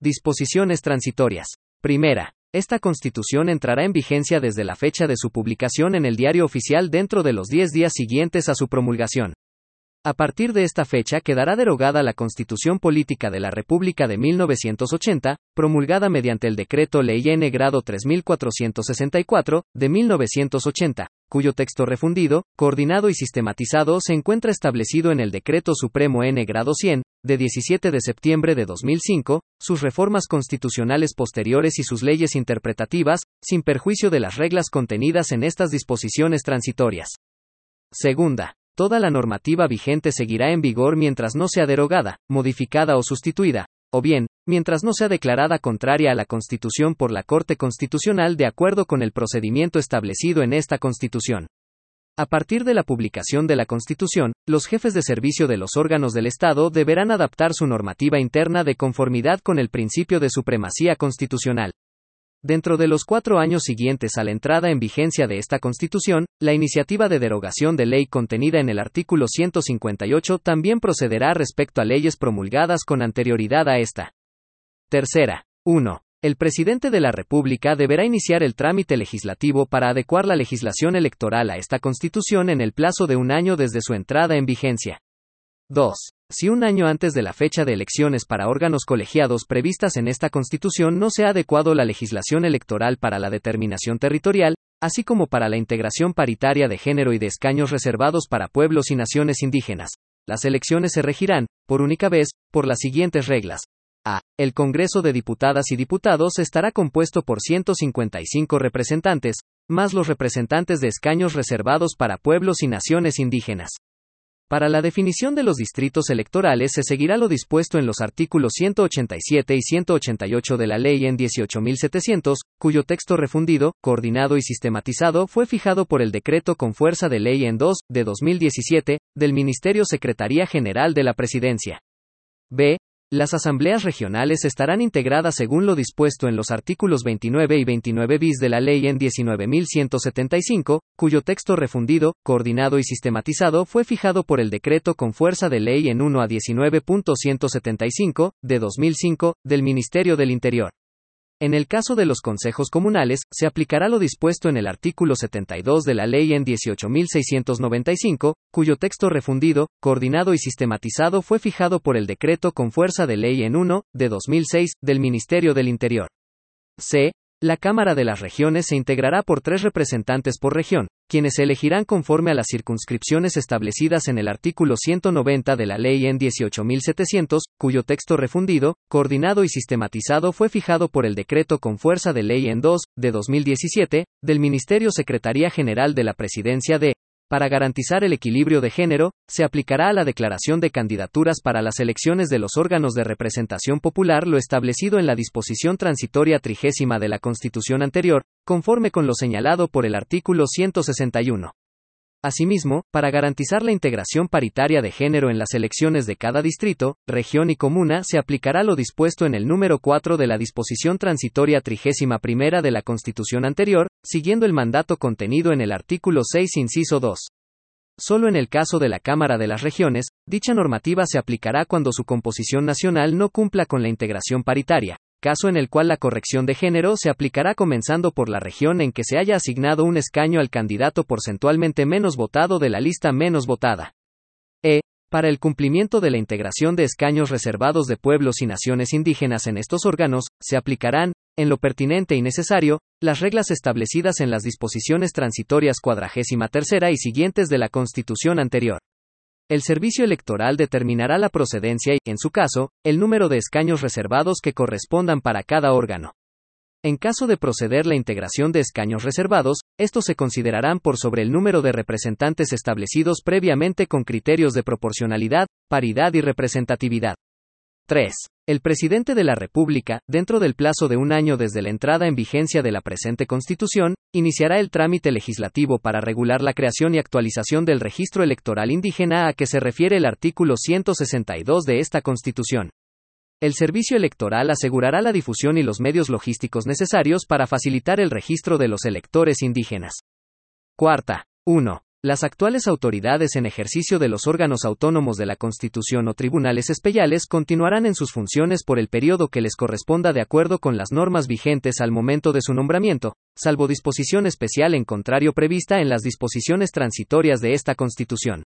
Disposiciones transitorias. Primera. Esta constitución entrará en vigencia desde la fecha de su publicación en el diario oficial dentro de los 10 días siguientes a su promulgación. A partir de esta fecha quedará derogada la Constitución Política de la República de 1980, promulgada mediante el Decreto Ley N grado 3464, de 1980, cuyo texto refundido, coordinado y sistematizado se encuentra establecido en el Decreto Supremo N grado 100, de 17 de septiembre de 2005, sus reformas constitucionales posteriores y sus leyes interpretativas, sin perjuicio de las reglas contenidas en estas disposiciones transitorias. Segunda. Toda la normativa vigente seguirá en vigor mientras no sea derogada, modificada o sustituida, o bien, mientras no sea declarada contraria a la Constitución por la Corte Constitucional de acuerdo con el procedimiento establecido en esta Constitución. A partir de la publicación de la Constitución, los jefes de servicio de los órganos del Estado deberán adaptar su normativa interna de conformidad con el principio de supremacía constitucional. Dentro de los cuatro años siguientes a la entrada en vigencia de esta Constitución, la iniciativa de derogación de ley contenida en el artículo 158 también procederá respecto a leyes promulgadas con anterioridad a esta. Tercera. 1. El presidente de la República deberá iniciar el trámite legislativo para adecuar la legislación electoral a esta Constitución en el plazo de un año desde su entrada en vigencia. 2. Si un año antes de la fecha de elecciones para órganos colegiados previstas en esta Constitución no se ha adecuado la legislación electoral para la determinación territorial, así como para la integración paritaria de género y de escaños reservados para pueblos y naciones indígenas, las elecciones se regirán, por única vez, por las siguientes reglas. A. El Congreso de Diputadas y Diputados estará compuesto por 155 representantes, más los representantes de escaños reservados para pueblos y naciones indígenas. Para la definición de los distritos electorales se seguirá lo dispuesto en los artículos 187 y 188 de la Ley en 18.700, cuyo texto refundido, coordinado y sistematizado fue fijado por el decreto con fuerza de ley en 2, de 2017, del Ministerio Secretaría General de la Presidencia. B. Las asambleas regionales estarán integradas según lo dispuesto en los artículos 29 y 29 bis de la Ley en 19.175, cuyo texto refundido, coordinado y sistematizado fue fijado por el decreto con fuerza de ley en 1 a 19.175, de 2005, del Ministerio del Interior. En el caso de los consejos comunales, se aplicará lo dispuesto en el artículo 72 de la Ley en 18.695, cuyo texto refundido, coordinado y sistematizado fue fijado por el decreto con fuerza de ley en 1, de 2006, del Ministerio del Interior. C. La Cámara de las Regiones se integrará por tres representantes por región, quienes se elegirán conforme a las circunscripciones establecidas en el artículo 190 de la Ley en 18.700, cuyo texto refundido, coordinado y sistematizado fue fijado por el decreto con fuerza de ley en 2, de 2017, del Ministerio Secretaría General de la Presidencia de para garantizar el equilibrio de género, se aplicará a la declaración de candidaturas para las elecciones de los órganos de representación popular lo establecido en la disposición transitoria trigésima de la Constitución anterior, conforme con lo señalado por el artículo 161. Asimismo, para garantizar la integración paritaria de género en las elecciones de cada distrito, región y comuna, se aplicará lo dispuesto en el número 4 de la disposición transitoria trigésima primera de la Constitución anterior, siguiendo el mandato contenido en el artículo 6, inciso 2. Solo en el caso de la Cámara de las Regiones, dicha normativa se aplicará cuando su composición nacional no cumpla con la integración paritaria, caso en el cual la corrección de género se aplicará comenzando por la región en que se haya asignado un escaño al candidato porcentualmente menos votado de la lista menos votada. E. Para el cumplimiento de la integración de escaños reservados de pueblos y naciones indígenas en estos órganos, se aplicarán, en lo pertinente y necesario, las reglas establecidas en las disposiciones transitorias cuadragésima tercera y siguientes de la Constitución anterior. El servicio electoral determinará la procedencia y, en su caso, el número de escaños reservados que correspondan para cada órgano. En caso de proceder la integración de escaños reservados, estos se considerarán por sobre el número de representantes establecidos previamente con criterios de proporcionalidad, paridad y representatividad. 3. El presidente de la República, dentro del plazo de un año desde la entrada en vigencia de la presente Constitución, iniciará el trámite legislativo para regular la creación y actualización del registro electoral indígena a que se refiere el artículo 162 de esta Constitución. El servicio electoral asegurará la difusión y los medios logísticos necesarios para facilitar el registro de los electores indígenas. Cuarta. 1. Las actuales autoridades en ejercicio de los órganos autónomos de la Constitución o tribunales especiales continuarán en sus funciones por el periodo que les corresponda de acuerdo con las normas vigentes al momento de su nombramiento, salvo disposición especial en contrario prevista en las disposiciones transitorias de esta Constitución.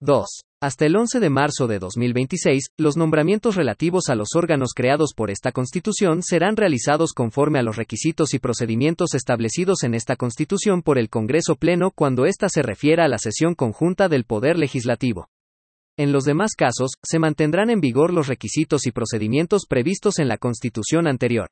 2. Hasta el 11 de marzo de 2026, los nombramientos relativos a los órganos creados por esta Constitución serán realizados conforme a los requisitos y procedimientos establecidos en esta Constitución por el Congreso Pleno cuando ésta se refiera a la sesión conjunta del Poder Legislativo. En los demás casos, se mantendrán en vigor los requisitos y procedimientos previstos en la Constitución anterior.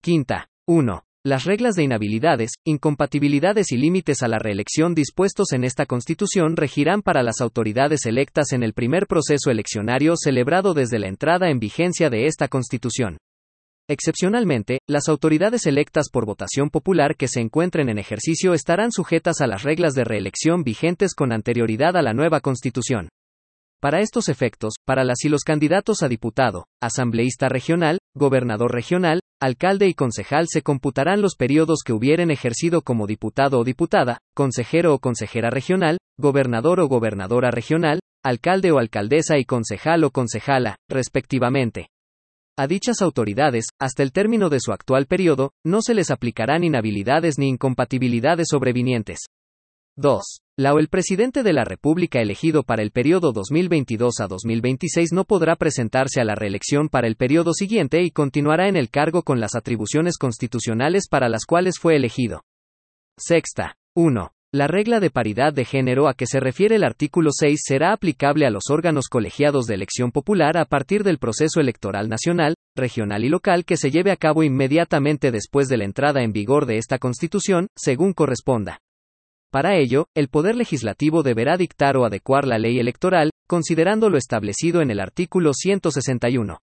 Quinta. 1. Las reglas de inhabilidades, incompatibilidades y límites a la reelección dispuestos en esta Constitución regirán para las autoridades electas en el primer proceso eleccionario celebrado desde la entrada en vigencia de esta Constitución. Excepcionalmente, las autoridades electas por votación popular que se encuentren en ejercicio estarán sujetas a las reglas de reelección vigentes con anterioridad a la nueva Constitución. Para estos efectos, para las y los candidatos a diputado, asambleísta regional, gobernador regional, alcalde y concejal se computarán los periodos que hubieren ejercido como diputado o diputada, consejero o consejera regional, gobernador o gobernadora regional, alcalde o alcaldesa y concejal o concejala, respectivamente. A dichas autoridades, hasta el término de su actual periodo, no se les aplicarán inhabilidades ni incompatibilidades sobrevinientes. 2. La o el presidente de la República elegido para el periodo 2022 a 2026 no podrá presentarse a la reelección para el periodo siguiente y continuará en el cargo con las atribuciones constitucionales para las cuales fue elegido. Sexta. 1. La regla de paridad de género a que se refiere el artículo 6 será aplicable a los órganos colegiados de elección popular a partir del proceso electoral nacional, regional y local que se lleve a cabo inmediatamente después de la entrada en vigor de esta Constitución, según corresponda. Para ello, el Poder Legislativo deberá dictar o adecuar la ley electoral, considerando lo establecido en el artículo 161.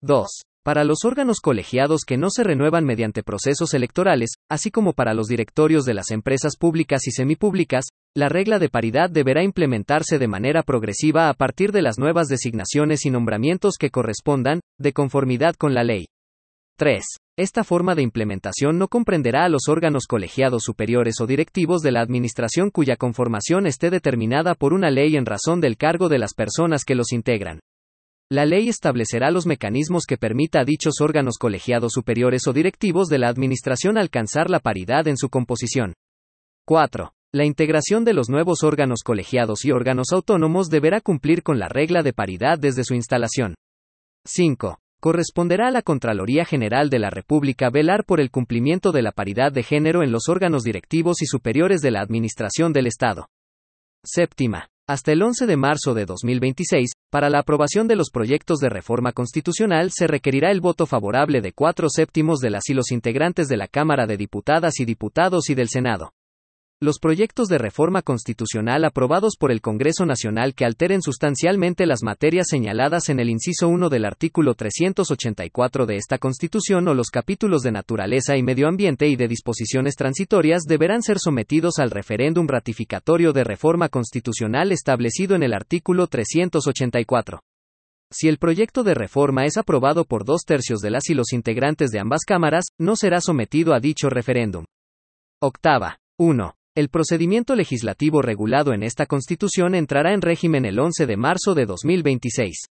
2. Para los órganos colegiados que no se renuevan mediante procesos electorales, así como para los directorios de las empresas públicas y semipúblicas, la regla de paridad deberá implementarse de manera progresiva a partir de las nuevas designaciones y nombramientos que correspondan, de conformidad con la ley. 3. Esta forma de implementación no comprenderá a los órganos colegiados superiores o directivos de la Administración cuya conformación esté determinada por una ley en razón del cargo de las personas que los integran. La ley establecerá los mecanismos que permita a dichos órganos colegiados superiores o directivos de la Administración alcanzar la paridad en su composición. 4. La integración de los nuevos órganos colegiados y órganos autónomos deberá cumplir con la regla de paridad desde su instalación. 5. Corresponderá a la Contraloría General de la República velar por el cumplimiento de la paridad de género en los órganos directivos y superiores de la Administración del Estado. Séptima. Hasta el 11 de marzo de 2026, para la aprobación de los proyectos de reforma constitucional se requerirá el voto favorable de cuatro séptimos de las y los integrantes de la Cámara de Diputadas y Diputados y del Senado. Los proyectos de reforma constitucional aprobados por el Congreso Nacional que alteren sustancialmente las materias señaladas en el inciso 1 del artículo 384 de esta Constitución o los capítulos de naturaleza y medio ambiente y de disposiciones transitorias deberán ser sometidos al referéndum ratificatorio de reforma constitucional establecido en el artículo 384. Si el proyecto de reforma es aprobado por dos tercios de las y los integrantes de ambas cámaras, no será sometido a dicho referéndum. Octava. 1. El procedimiento legislativo regulado en esta Constitución entrará en régimen el 11 de marzo de 2026.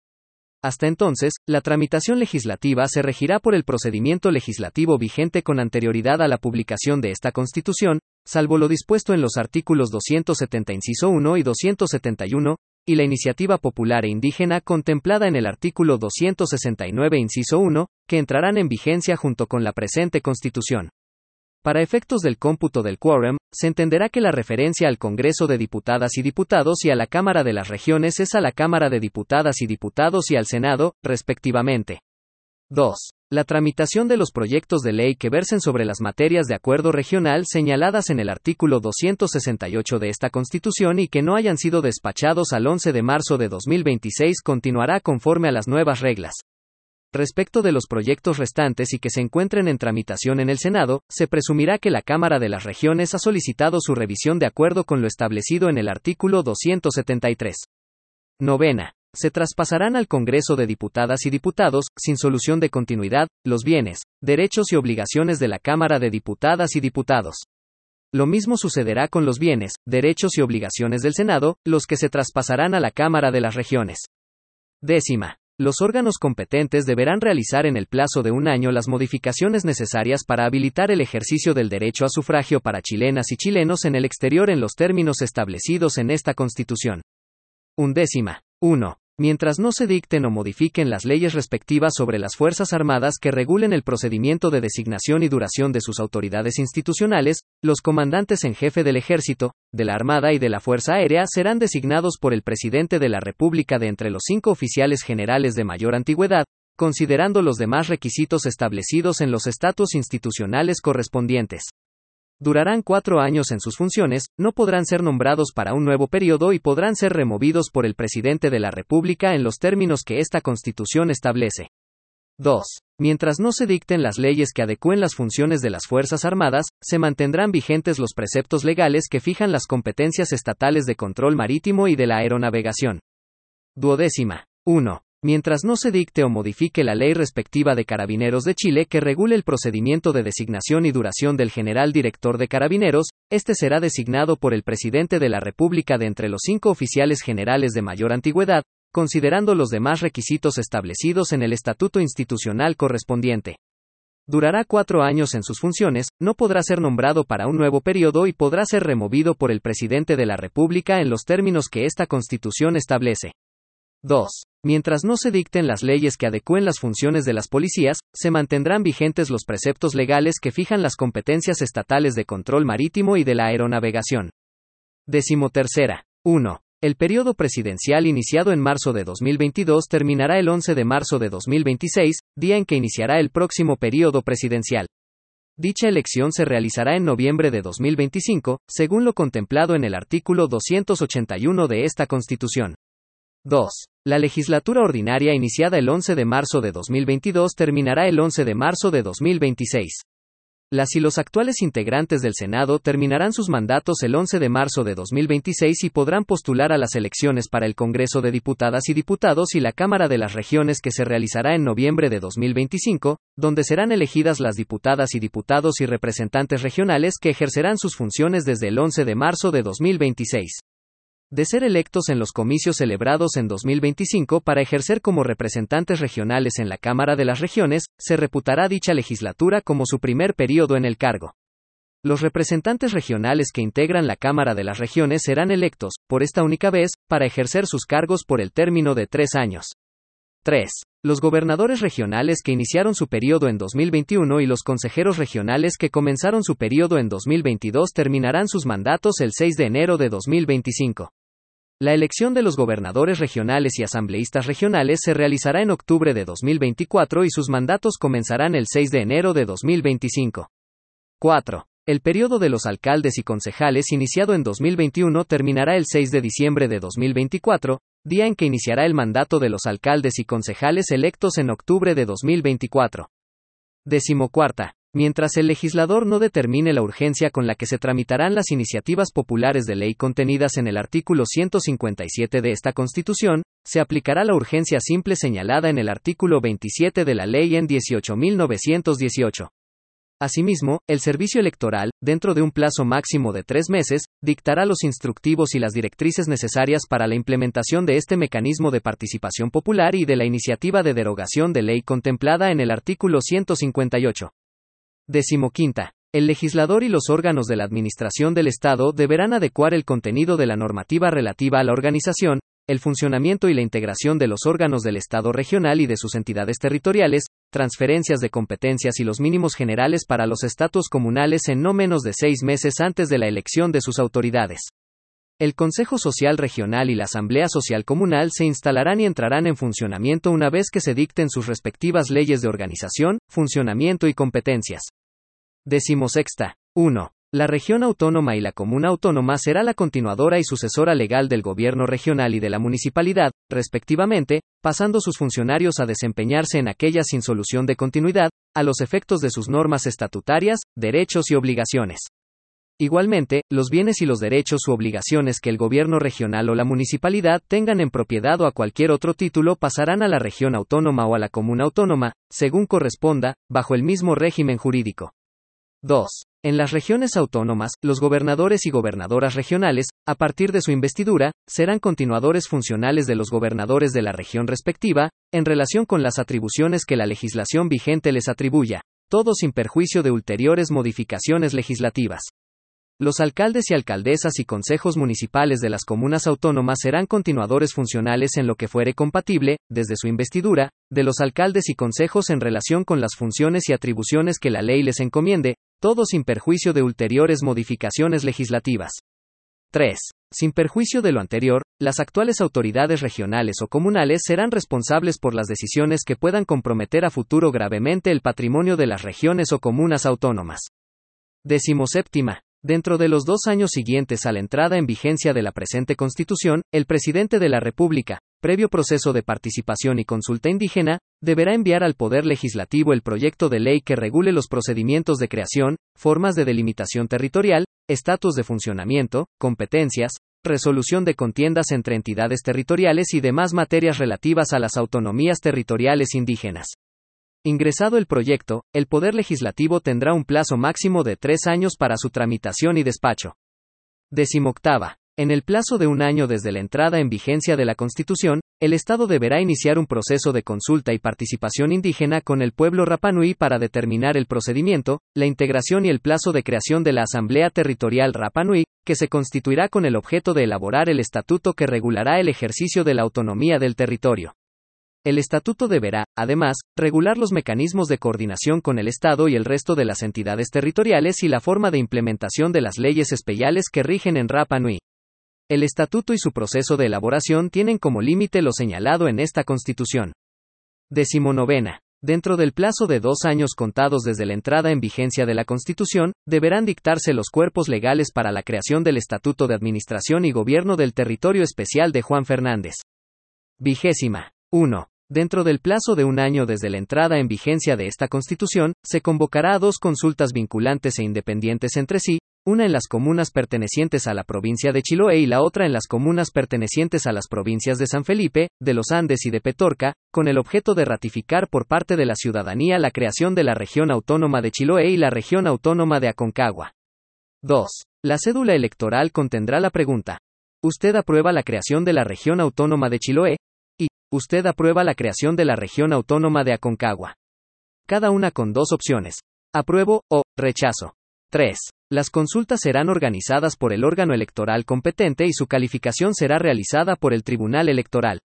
Hasta entonces, la tramitación legislativa se regirá por el procedimiento legislativo vigente con anterioridad a la publicación de esta Constitución, salvo lo dispuesto en los artículos 270 inciso 1 y 271, y la iniciativa popular e indígena contemplada en el artículo 269 inciso 1, que entrarán en vigencia junto con la presente Constitución. Para efectos del cómputo del quórum, se entenderá que la referencia al Congreso de Diputadas y Diputados y a la Cámara de las Regiones es a la Cámara de Diputadas y Diputados y al Senado, respectivamente. 2. La tramitación de los proyectos de ley que versen sobre las materias de acuerdo regional señaladas en el artículo 268 de esta Constitución y que no hayan sido despachados al 11 de marzo de 2026 continuará conforme a las nuevas reglas. Respecto de los proyectos restantes y que se encuentren en tramitación en el Senado, se presumirá que la Cámara de las Regiones ha solicitado su revisión de acuerdo con lo establecido en el artículo 273. Novena. Se traspasarán al Congreso de Diputadas y Diputados, sin solución de continuidad, los bienes, derechos y obligaciones de la Cámara de Diputadas y Diputados. Lo mismo sucederá con los bienes, derechos y obligaciones del Senado, los que se traspasarán a la Cámara de las Regiones. Décima. Los órganos competentes deberán realizar en el plazo de un año las modificaciones necesarias para habilitar el ejercicio del derecho a sufragio para chilenas y chilenos en el exterior en los términos establecidos en esta Constitución. Undécima. 1 mientras no se dicten o modifiquen las leyes respectivas sobre las Fuerzas Armadas que regulen el procedimiento de designación y duración de sus autoridades institucionales, los comandantes en jefe del Ejército, de la Armada y de la Fuerza Aérea serán designados por el presidente de la República de entre los cinco oficiales generales de mayor antigüedad, considerando los demás requisitos establecidos en los estatus institucionales correspondientes durarán cuatro años en sus funciones, no podrán ser nombrados para un nuevo periodo y podrán ser removidos por el presidente de la República en los términos que esta Constitución establece. 2. Mientras no se dicten las leyes que adecúen las funciones de las Fuerzas Armadas, se mantendrán vigentes los preceptos legales que fijan las competencias estatales de control marítimo y de la aeronavegación. Duodécima. 1 mientras no se dicte o modifique la ley respectiva de Carabineros de Chile que regule el procedimiento de designación y duración del general director de Carabineros, este será designado por el presidente de la República de entre los cinco oficiales generales de mayor antigüedad, considerando los demás requisitos establecidos en el estatuto institucional correspondiente. Durará cuatro años en sus funciones, no podrá ser nombrado para un nuevo periodo y podrá ser removido por el presidente de la República en los términos que esta Constitución establece. 2. Mientras no se dicten las leyes que adecúen las funciones de las policías, se mantendrán vigentes los preceptos legales que fijan las competencias estatales de control marítimo y de la aeronavegación. Decimotercera. 1. El periodo presidencial iniciado en marzo de 2022 terminará el 11 de marzo de 2026, día en que iniciará el próximo periodo presidencial. Dicha elección se realizará en noviembre de 2025, según lo contemplado en el artículo 281 de esta Constitución. 2. La legislatura ordinaria iniciada el 11 de marzo de 2022 terminará el 11 de marzo de 2026. Las y los actuales integrantes del Senado terminarán sus mandatos el 11 de marzo de 2026 y podrán postular a las elecciones para el Congreso de Diputadas y Diputados y la Cámara de las Regiones que se realizará en noviembre de 2025, donde serán elegidas las diputadas y diputados y representantes regionales que ejercerán sus funciones desde el 11 de marzo de 2026 de ser electos en los comicios celebrados en 2025 para ejercer como representantes regionales en la Cámara de las Regiones, se reputará dicha legislatura como su primer periodo en el cargo. Los representantes regionales que integran la Cámara de las Regiones serán electos, por esta única vez, para ejercer sus cargos por el término de tres años. 3. Los gobernadores regionales que iniciaron su periodo en 2021 y los consejeros regionales que comenzaron su periodo en 2022 terminarán sus mandatos el 6 de enero de 2025. La elección de los gobernadores regionales y asambleístas regionales se realizará en octubre de 2024 y sus mandatos comenzarán el 6 de enero de 2025. 4. El periodo de los alcaldes y concejales iniciado en 2021 terminará el 6 de diciembre de 2024, día en que iniciará el mandato de los alcaldes y concejales electos en octubre de 2024. Decimocuarta. Mientras el legislador no determine la urgencia con la que se tramitarán las iniciativas populares de ley contenidas en el artículo 157 de esta Constitución, se aplicará la urgencia simple señalada en el artículo 27 de la Ley en 18.918. Asimismo, el Servicio Electoral, dentro de un plazo máximo de tres meses, dictará los instructivos y las directrices necesarias para la implementación de este mecanismo de participación popular y de la iniciativa de derogación de ley contemplada en el artículo 158. Decimoquinta. El legislador y los órganos de la Administración del Estado deberán adecuar el contenido de la normativa relativa a la organización, el funcionamiento y la integración de los órganos del Estado regional y de sus entidades territoriales, transferencias de competencias y los mínimos generales para los estatus comunales en no menos de seis meses antes de la elección de sus autoridades. El Consejo Social Regional y la Asamblea Social Comunal se instalarán y entrarán en funcionamiento una vez que se dicten sus respectivas leyes de organización, funcionamiento y competencias. Decimosexta. 1. La región autónoma y la comuna autónoma será la continuadora y sucesora legal del gobierno regional y de la municipalidad, respectivamente, pasando sus funcionarios a desempeñarse en aquellas sin solución de continuidad, a los efectos de sus normas estatutarias, derechos y obligaciones. Igualmente, los bienes y los derechos u obligaciones que el gobierno regional o la municipalidad tengan en propiedad o a cualquier otro título pasarán a la región autónoma o a la comuna autónoma, según corresponda, bajo el mismo régimen jurídico. 2. En las regiones autónomas, los gobernadores y gobernadoras regionales, a partir de su investidura, serán continuadores funcionales de los gobernadores de la región respectiva, en relación con las atribuciones que la legislación vigente les atribuya, todo sin perjuicio de ulteriores modificaciones legislativas. Los alcaldes y alcaldesas y consejos municipales de las comunas autónomas serán continuadores funcionales en lo que fuere compatible, desde su investidura, de los alcaldes y consejos en relación con las funciones y atribuciones que la ley les encomiende, todo sin perjuicio de ulteriores modificaciones legislativas. 3. Sin perjuicio de lo anterior, las actuales autoridades regionales o comunales serán responsables por las decisiones que puedan comprometer a futuro gravemente el patrimonio de las regiones o comunas autónomas. Decimoséptima. Dentro de los dos años siguientes a la entrada en vigencia de la presente Constitución, el presidente de la República, previo proceso de participación y consulta indígena, deberá enviar al Poder Legislativo el proyecto de ley que regule los procedimientos de creación, formas de delimitación territorial, estatus de funcionamiento, competencias, resolución de contiendas entre entidades territoriales y demás materias relativas a las autonomías territoriales indígenas. Ingresado el proyecto, el Poder Legislativo tendrá un plazo máximo de tres años para su tramitación y despacho. Decimoctava. En el plazo de un año desde la entrada en vigencia de la Constitución, el Estado deberá iniciar un proceso de consulta y participación indígena con el pueblo Rapanui para determinar el procedimiento, la integración y el plazo de creación de la Asamblea Territorial Rapanui, que se constituirá con el objeto de elaborar el estatuto que regulará el ejercicio de la autonomía del territorio. El estatuto deberá, además, regular los mecanismos de coordinación con el Estado y el resto de las entidades territoriales y la forma de implementación de las leyes especiales que rigen en Rapa Nui. El estatuto y su proceso de elaboración tienen como límite lo señalado en esta Constitución. Decimonovena. Dentro del plazo de dos años contados desde la entrada en vigencia de la Constitución, deberán dictarse los cuerpos legales para la creación del Estatuto de Administración y Gobierno del Territorio Especial de Juan Fernández. Vigésima. 1. Dentro del plazo de un año desde la entrada en vigencia de esta Constitución, se convocará a dos consultas vinculantes e independientes entre sí, una en las comunas pertenecientes a la provincia de Chiloé y la otra en las comunas pertenecientes a las provincias de San Felipe, de los Andes y de Petorca, con el objeto de ratificar por parte de la ciudadanía la creación de la región autónoma de Chiloé y la región autónoma de Aconcagua. 2. La cédula electoral contendrá la pregunta. ¿Usted aprueba la creación de la región autónoma de Chiloé? Usted aprueba la creación de la región autónoma de Aconcagua. Cada una con dos opciones. Apruebo o rechazo. 3. Las consultas serán organizadas por el órgano electoral competente y su calificación será realizada por el Tribunal Electoral.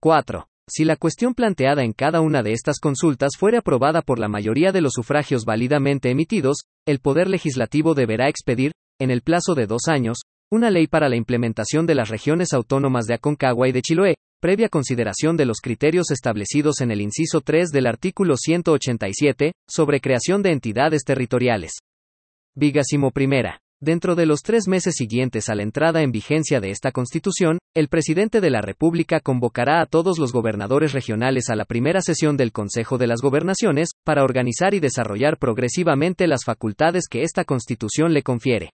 4. Si la cuestión planteada en cada una de estas consultas fuere aprobada por la mayoría de los sufragios válidamente emitidos, el Poder Legislativo deberá expedir, en el plazo de dos años, una ley para la implementación de las regiones autónomas de Aconcagua y de Chiloé, previa consideración de los criterios establecidos en el inciso 3 del artículo 187, sobre creación de entidades territoriales. Vigásimo primera. Dentro de los tres meses siguientes a la entrada en vigencia de esta Constitución, el presidente de la República convocará a todos los gobernadores regionales a la primera sesión del Consejo de las Gobernaciones, para organizar y desarrollar progresivamente las facultades que esta Constitución le confiere.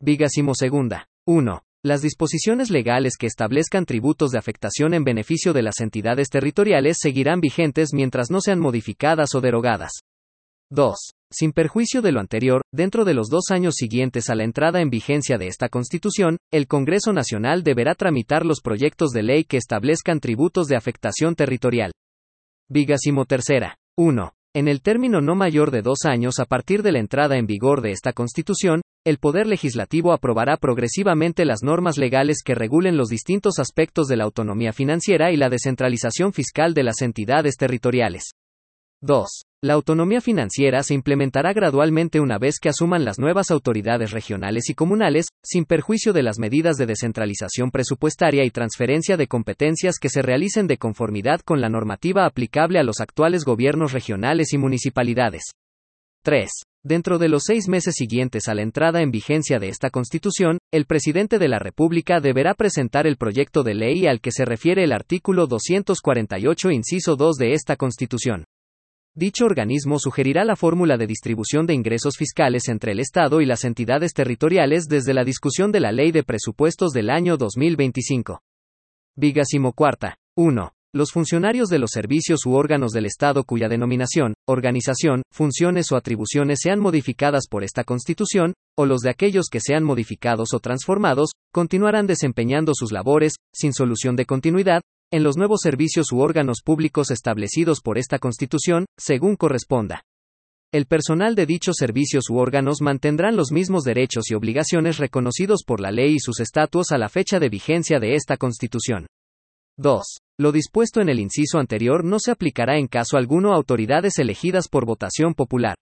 Vigásimo segunda. 1. Las disposiciones legales que establezcan tributos de afectación en beneficio de las entidades territoriales seguirán vigentes mientras no sean modificadas o derogadas. 2. Sin perjuicio de lo anterior, dentro de los dos años siguientes a la entrada en vigencia de esta Constitución, el Congreso Nacional deberá tramitar los proyectos de ley que establezcan tributos de afectación territorial. Vigásimo tercera. 1. En el término no mayor de dos años a partir de la entrada en vigor de esta Constitución, el Poder Legislativo aprobará progresivamente las normas legales que regulen los distintos aspectos de la autonomía financiera y la descentralización fiscal de las entidades territoriales. 2. La autonomía financiera se implementará gradualmente una vez que asuman las nuevas autoridades regionales y comunales, sin perjuicio de las medidas de descentralización presupuestaria y transferencia de competencias que se realicen de conformidad con la normativa aplicable a los actuales gobiernos regionales y municipalidades. 3. Dentro de los seis meses siguientes a la entrada en vigencia de esta Constitución, el presidente de la República deberá presentar el proyecto de ley al que se refiere el artículo 248, inciso 2 de esta Constitución. Dicho organismo sugerirá la fórmula de distribución de ingresos fiscales entre el Estado y las entidades territoriales desde la discusión de la Ley de Presupuestos del año 2025. Vigásimo cuarta. 1. Los funcionarios de los servicios u órganos del Estado cuya denominación, organización, funciones o atribuciones sean modificadas por esta Constitución, o los de aquellos que sean modificados o transformados, continuarán desempeñando sus labores, sin solución de continuidad, en los nuevos servicios u órganos públicos establecidos por esta Constitución, según corresponda. El personal de dichos servicios u órganos mantendrán los mismos derechos y obligaciones reconocidos por la ley y sus estatutos a la fecha de vigencia de esta Constitución. 2. Lo dispuesto en el inciso anterior no se aplicará en caso alguno a autoridades elegidas por votación popular.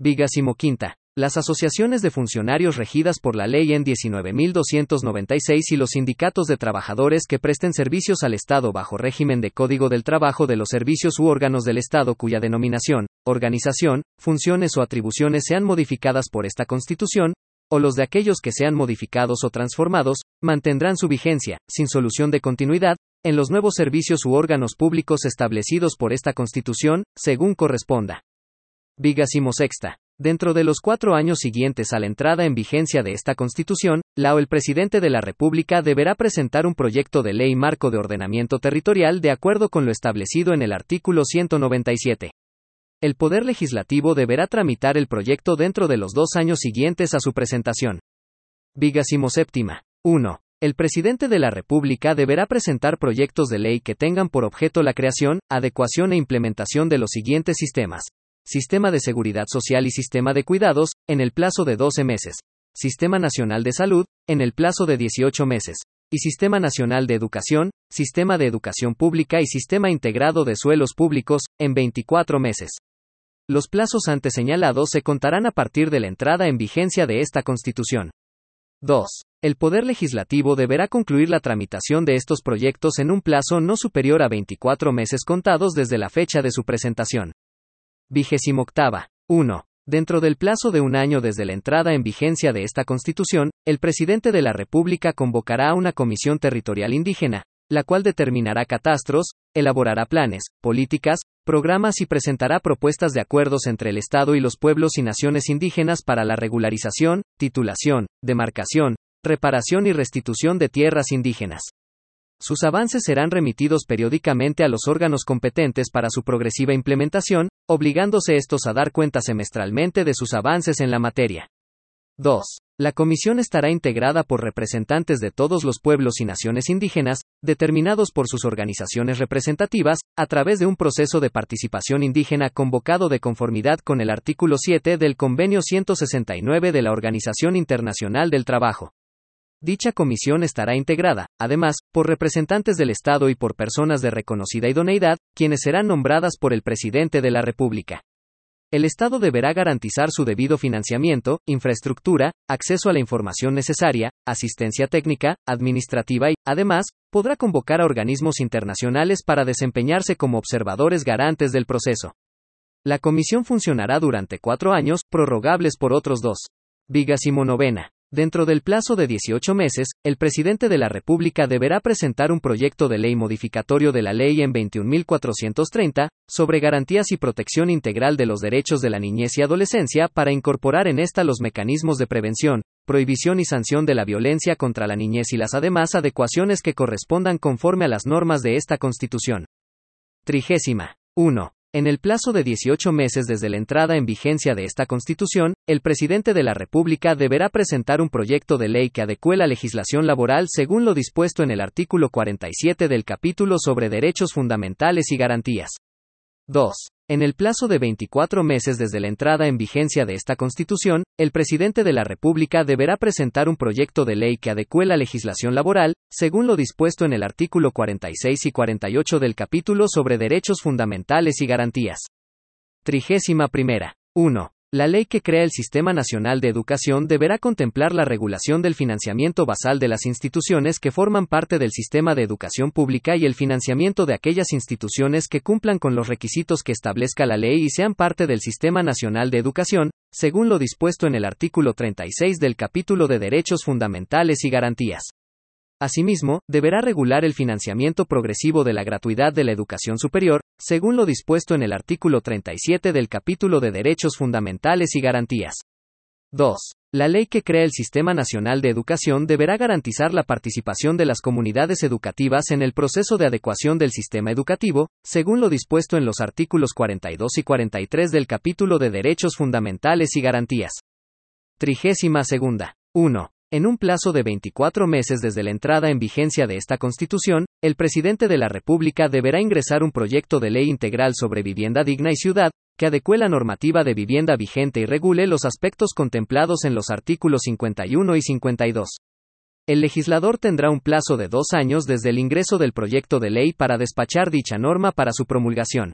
Vigásimo quinta. Las asociaciones de funcionarios regidas por la ley en 19.296 y los sindicatos de trabajadores que presten servicios al Estado bajo régimen de Código del Trabajo de los servicios u órganos del Estado cuya denominación, organización, funciones o atribuciones sean modificadas por esta Constitución, o los de aquellos que sean modificados o transformados, mantendrán su vigencia, sin solución de continuidad, en los nuevos servicios u órganos públicos establecidos por esta Constitución, según corresponda. Vigásimo sexta. Dentro de los cuatro años siguientes a la entrada en vigencia de esta Constitución, la o el presidente de la República deberá presentar un proyecto de ley marco de ordenamiento territorial de acuerdo con lo establecido en el artículo 197. El Poder Legislativo deberá tramitar el proyecto dentro de los dos años siguientes a su presentación. Vigásimo séptima. 1. El presidente de la República deberá presentar proyectos de ley que tengan por objeto la creación, adecuación e implementación de los siguientes sistemas. Sistema de Seguridad Social y Sistema de Cuidados, en el plazo de 12 meses. Sistema Nacional de Salud, en el plazo de 18 meses. Y Sistema Nacional de Educación, Sistema de Educación Pública y Sistema Integrado de Suelos Públicos, en 24 meses. Los plazos antes señalados se contarán a partir de la entrada en vigencia de esta Constitución. 2. El Poder Legislativo deberá concluir la tramitación de estos proyectos en un plazo no superior a 24 meses contados desde la fecha de su presentación. Vigésimo octava. 1. Dentro del plazo de un año desde la entrada en vigencia de esta Constitución, el presidente de la República convocará a una comisión territorial indígena, la cual determinará catastros, elaborará planes, políticas, programas y presentará propuestas de acuerdos entre el Estado y los pueblos y naciones indígenas para la regularización, titulación, demarcación, reparación y restitución de tierras indígenas. Sus avances serán remitidos periódicamente a los órganos competentes para su progresiva implementación, obligándose estos a dar cuenta semestralmente de sus avances en la materia. 2. La comisión estará integrada por representantes de todos los pueblos y naciones indígenas, determinados por sus organizaciones representativas, a través de un proceso de participación indígena convocado de conformidad con el artículo 7 del Convenio 169 de la Organización Internacional del Trabajo. Dicha comisión estará integrada, además, por representantes del Estado y por personas de reconocida idoneidad, quienes serán nombradas por el presidente de la República. El Estado deberá garantizar su debido financiamiento, infraestructura, acceso a la información necesaria, asistencia técnica, administrativa y, además, podrá convocar a organismos internacionales para desempeñarse como observadores garantes del proceso. La comisión funcionará durante cuatro años, prorrogables por otros dos. Vigásimo novena. Dentro del plazo de 18 meses, el presidente de la República deberá presentar un proyecto de ley modificatorio de la ley en 21.430, sobre garantías y protección integral de los derechos de la niñez y adolescencia para incorporar en esta los mecanismos de prevención, prohibición y sanción de la violencia contra la niñez y las además adecuaciones que correspondan conforme a las normas de esta Constitución. Trigésima. 1. En el plazo de 18 meses desde la entrada en vigencia de esta Constitución, el presidente de la República deberá presentar un proyecto de ley que adecue la legislación laboral según lo dispuesto en el artículo 47 del capítulo sobre derechos fundamentales y garantías. 2. En el plazo de 24 meses desde la entrada en vigencia de esta Constitución, el presidente de la República deberá presentar un proyecto de ley que adecue la legislación laboral, según lo dispuesto en el artículo 46 y 48 del capítulo sobre derechos fundamentales y garantías. Trigésima primera. 1. La ley que crea el Sistema Nacional de Educación deberá contemplar la regulación del financiamiento basal de las instituciones que forman parte del sistema de educación pública y el financiamiento de aquellas instituciones que cumplan con los requisitos que establezca la ley y sean parte del Sistema Nacional de Educación, según lo dispuesto en el artículo 36 del capítulo de Derechos Fundamentales y Garantías. Asimismo, deberá regular el financiamiento progresivo de la gratuidad de la educación superior, según lo dispuesto en el artículo 37 del capítulo de Derechos Fundamentales y Garantías. 2. La ley que crea el Sistema Nacional de Educación deberá garantizar la participación de las comunidades educativas en el proceso de adecuación del sistema educativo, según lo dispuesto en los artículos 42 y 43 del capítulo de Derechos Fundamentales y Garantías. Trigésima segunda. 1. En un plazo de 24 meses desde la entrada en vigencia de esta Constitución, el presidente de la República deberá ingresar un proyecto de ley integral sobre vivienda digna y ciudad, que adecue la normativa de vivienda vigente y regule los aspectos contemplados en los artículos 51 y 52. El legislador tendrá un plazo de dos años desde el ingreso del proyecto de ley para despachar dicha norma para su promulgación.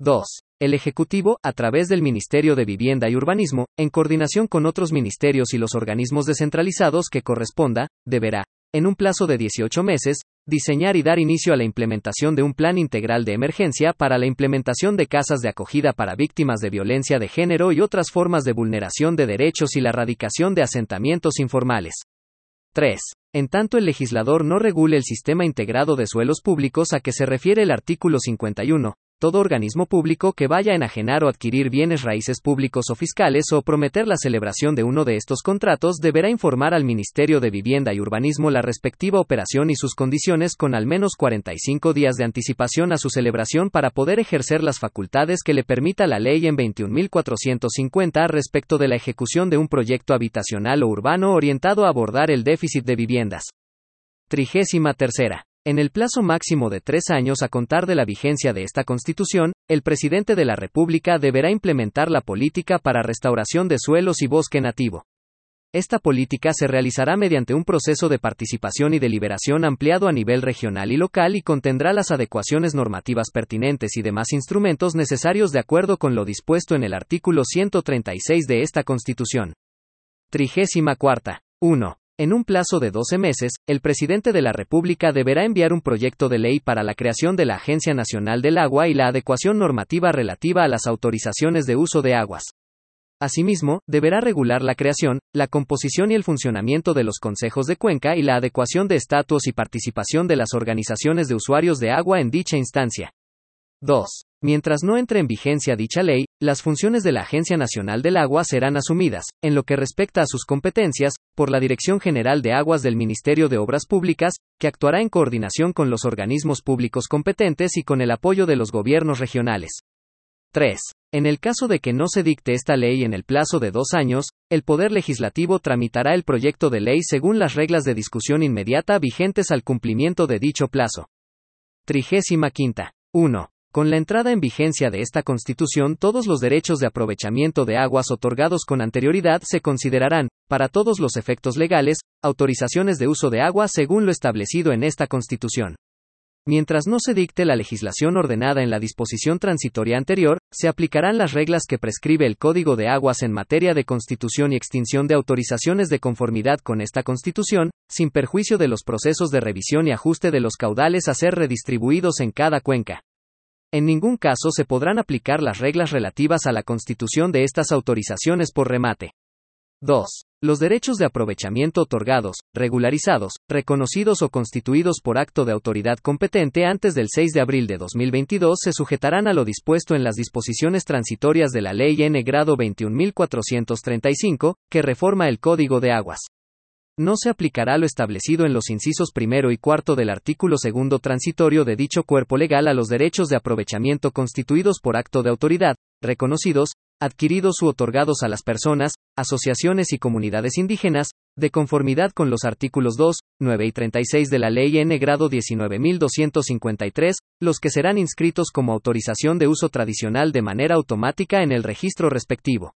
2. El Ejecutivo, a través del Ministerio de Vivienda y Urbanismo, en coordinación con otros ministerios y los organismos descentralizados que corresponda, deberá, en un plazo de 18 meses, diseñar y dar inicio a la implementación de un plan integral de emergencia para la implementación de casas de acogida para víctimas de violencia de género y otras formas de vulneración de derechos y la erradicación de asentamientos informales. 3. En tanto el legislador no regule el sistema integrado de suelos públicos a que se refiere el artículo 51, todo organismo público que vaya a enajenar o adquirir bienes raíces públicos o fiscales o prometer la celebración de uno de estos contratos deberá informar al Ministerio de Vivienda y Urbanismo la respectiva operación y sus condiciones con al menos 45 días de anticipación a su celebración para poder ejercer las facultades que le permita la ley en 21.450 respecto de la ejecución de un proyecto habitacional o urbano orientado a abordar el déficit de viviendas. Trigésima tercera. En el plazo máximo de tres años a contar de la vigencia de esta Constitución, el presidente de la República deberá implementar la política para restauración de suelos y bosque nativo. Esta política se realizará mediante un proceso de participación y deliberación ampliado a nivel regional y local y contendrá las adecuaciones normativas pertinentes y demás instrumentos necesarios de acuerdo con lo dispuesto en el artículo 136 de esta Constitución. Trigésima cuarta. 1. En un plazo de 12 meses, el presidente de la República deberá enviar un proyecto de ley para la creación de la Agencia Nacional del Agua y la adecuación normativa relativa a las autorizaciones de uso de aguas. Asimismo, deberá regular la creación, la composición y el funcionamiento de los consejos de cuenca y la adecuación de estatus y participación de las organizaciones de usuarios de agua en dicha instancia. 2. Mientras no entre en vigencia dicha ley, las funciones de la Agencia Nacional del Agua serán asumidas, en lo que respecta a sus competencias, por la Dirección General de Aguas del Ministerio de Obras Públicas, que actuará en coordinación con los organismos públicos competentes y con el apoyo de los gobiernos regionales. 3. En el caso de que no se dicte esta ley en el plazo de dos años, el Poder Legislativo tramitará el proyecto de ley según las reglas de discusión inmediata vigentes al cumplimiento de dicho plazo. 35. 1. Con la entrada en vigencia de esta Constitución, todos los derechos de aprovechamiento de aguas otorgados con anterioridad se considerarán, para todos los efectos legales, autorizaciones de uso de agua según lo establecido en esta Constitución. Mientras no se dicte la legislación ordenada en la disposición transitoria anterior, se aplicarán las reglas que prescribe el Código de Aguas en materia de constitución y extinción de autorizaciones de conformidad con esta Constitución, sin perjuicio de los procesos de revisión y ajuste de los caudales a ser redistribuidos en cada cuenca. En ningún caso se podrán aplicar las reglas relativas a la constitución de estas autorizaciones por remate. 2. Los derechos de aprovechamiento otorgados, regularizados, reconocidos o constituidos por acto de autoridad competente antes del 6 de abril de 2022 se sujetarán a lo dispuesto en las disposiciones transitorias de la Ley N. Grado 21435, que reforma el Código de Aguas no se aplicará lo establecido en los incisos primero y cuarto del artículo segundo transitorio de dicho cuerpo legal a los derechos de aprovechamiento constituidos por acto de autoridad, reconocidos, adquiridos u otorgados a las personas, asociaciones y comunidades indígenas, de conformidad con los artículos 2, 9 y 36 de la Ley N. Grado 19253, los que serán inscritos como autorización de uso tradicional de manera automática en el registro respectivo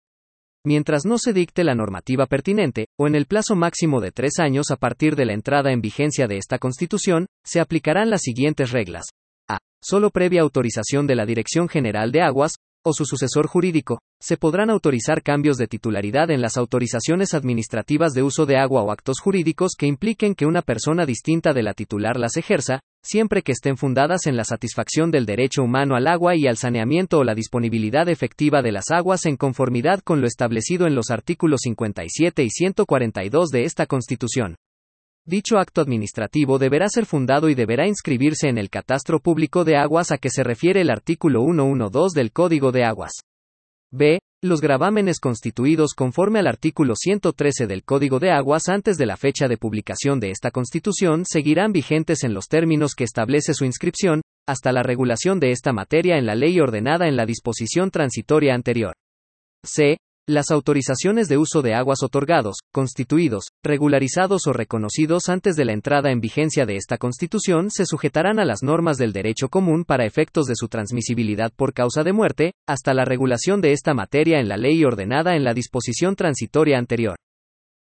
mientras no se dicte la normativa pertinente, o en el plazo máximo de tres años a partir de la entrada en vigencia de esta Constitución, se aplicarán las siguientes reglas. A. Solo previa autorización de la Dirección General de Aguas, o su sucesor jurídico, se podrán autorizar cambios de titularidad en las autorizaciones administrativas de uso de agua o actos jurídicos que impliquen que una persona distinta de la titular las ejerza, siempre que estén fundadas en la satisfacción del derecho humano al agua y al saneamiento o la disponibilidad efectiva de las aguas en conformidad con lo establecido en los artículos 57 y 142 de esta Constitución. Dicho acto administrativo deberá ser fundado y deberá inscribirse en el Catastro Público de Aguas a que se refiere el artículo 112 del Código de Aguas. B. los gravámenes constituidos conforme al artículo 113 del Código de Aguas antes de la fecha de publicación de esta Constitución seguirán vigentes en los términos que establece su inscripción, hasta la regulación de esta materia en la ley ordenada en la disposición transitoria anterior. C. Las autorizaciones de uso de aguas otorgados, constituidos, regularizados o reconocidos antes de la entrada en vigencia de esta Constitución se sujetarán a las normas del derecho común para efectos de su transmisibilidad por causa de muerte, hasta la regulación de esta materia en la ley ordenada en la disposición transitoria anterior.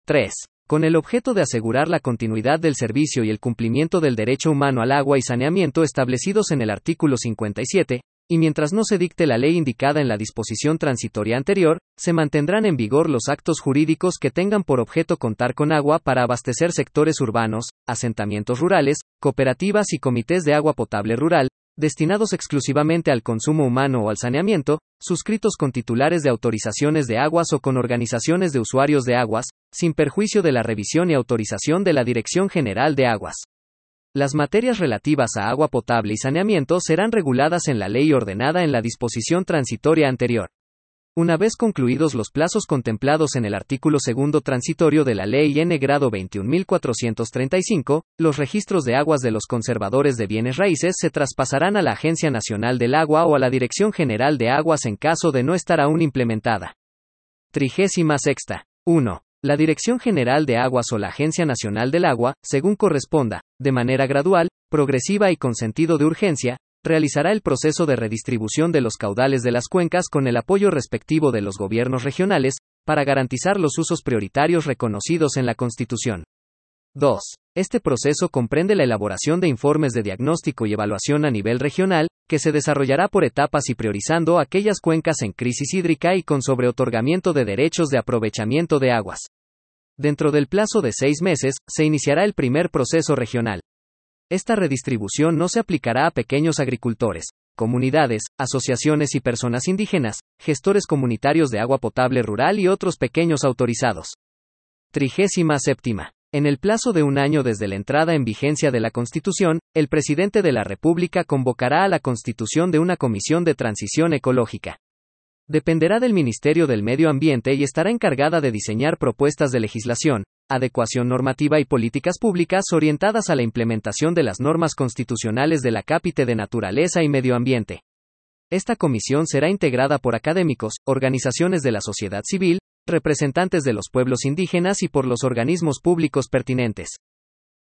3 con el objeto de asegurar la continuidad del servicio y el cumplimiento del derecho humano al agua y saneamiento establecidos en el artículo 57, y mientras no se dicte la ley indicada en la disposición transitoria anterior, se mantendrán en vigor los actos jurídicos que tengan por objeto contar con agua para abastecer sectores urbanos, asentamientos rurales, cooperativas y comités de agua potable rural, destinados exclusivamente al consumo humano o al saneamiento, suscritos con titulares de autorizaciones de aguas o con organizaciones de usuarios de aguas, sin perjuicio de la revisión y autorización de la Dirección General de Aguas. Las materias relativas a agua potable y saneamiento serán reguladas en la ley ordenada en la disposición transitoria anterior. Una vez concluidos los plazos contemplados en el artículo segundo transitorio de la Ley N grado 21.435, los registros de aguas de los conservadores de bienes raíces se traspasarán a la Agencia Nacional del Agua o a la Dirección General de Aguas en caso de no estar aún implementada. Trigésima sexta. 1. La Dirección General de Aguas o la Agencia Nacional del Agua, según corresponda, de manera gradual, progresiva y con sentido de urgencia, realizará el proceso de redistribución de los caudales de las cuencas con el apoyo respectivo de los gobiernos regionales, para garantizar los usos prioritarios reconocidos en la Constitución. 2. Este proceso comprende la elaboración de informes de diagnóstico y evaluación a nivel regional, que se desarrollará por etapas y priorizando aquellas cuencas en crisis hídrica y con sobreotorgamiento de derechos de aprovechamiento de aguas. Dentro del plazo de seis meses, se iniciará el primer proceso regional. Esta redistribución no se aplicará a pequeños agricultores, comunidades, asociaciones y personas indígenas, gestores comunitarios de agua potable rural y otros pequeños autorizados. Trigésima séptima. En el plazo de un año desde la entrada en vigencia de la Constitución, el presidente de la República convocará a la constitución de una comisión de transición ecológica. Dependerá del Ministerio del Medio Ambiente y estará encargada de diseñar propuestas de legislación, adecuación normativa y políticas públicas orientadas a la implementación de las normas constitucionales de la Cápite de Naturaleza y Medio Ambiente. Esta comisión será integrada por académicos, organizaciones de la sociedad civil, representantes de los pueblos indígenas y por los organismos públicos pertinentes.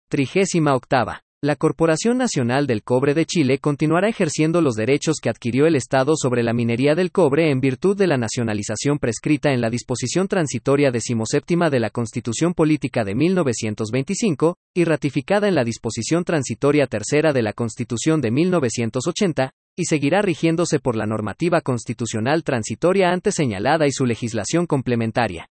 Trigésima octava. La Corporación Nacional del Cobre de Chile continuará ejerciendo los derechos que adquirió el Estado sobre la minería del cobre en virtud de la nacionalización prescrita en la disposición transitoria decimoséptima de la Constitución Política de 1925, y ratificada en la disposición transitoria tercera de la Constitución de 1980, y seguirá rigiéndose por la normativa constitucional transitoria antes señalada y su legislación complementaria.